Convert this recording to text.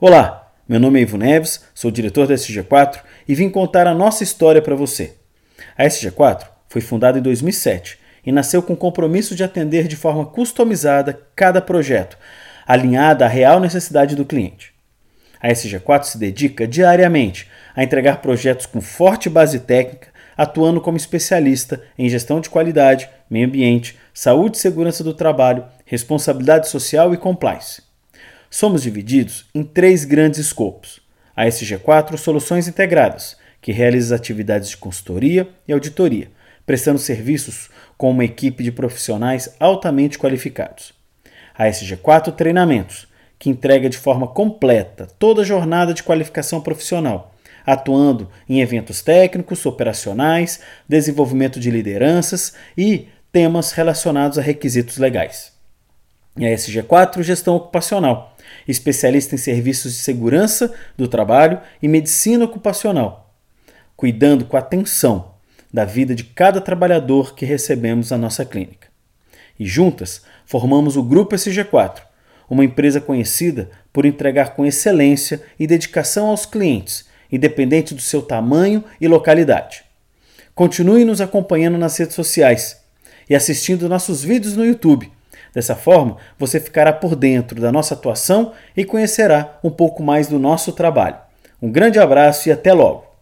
Olá, meu nome é Ivo Neves, sou diretor da SG4 e vim contar a nossa história para você. A SG4 foi fundada em 2007 e nasceu com o compromisso de atender de forma customizada cada projeto, alinhada à real necessidade do cliente. A SG4 se dedica diariamente a entregar projetos com forte base técnica, atuando como especialista em gestão de qualidade, meio ambiente, saúde e segurança do trabalho, responsabilidade social e compliance. Somos divididos em três grandes escopos. A SG4 Soluções Integradas, que realiza atividades de consultoria e auditoria, prestando serviços com uma equipe de profissionais altamente qualificados. A SG4 Treinamentos, que entrega de forma completa toda a jornada de qualificação profissional, atuando em eventos técnicos, operacionais, desenvolvimento de lideranças e temas relacionados a requisitos legais. E a SG4 Gestão Ocupacional, especialista em serviços de segurança do trabalho e medicina ocupacional, cuidando com atenção da vida de cada trabalhador que recebemos na nossa clínica. E juntas formamos o Grupo SG4, uma empresa conhecida por entregar com excelência e dedicação aos clientes, independente do seu tamanho e localidade. Continue nos acompanhando nas redes sociais e assistindo nossos vídeos no YouTube Dessa forma, você ficará por dentro da nossa atuação e conhecerá um pouco mais do nosso trabalho. Um grande abraço e até logo!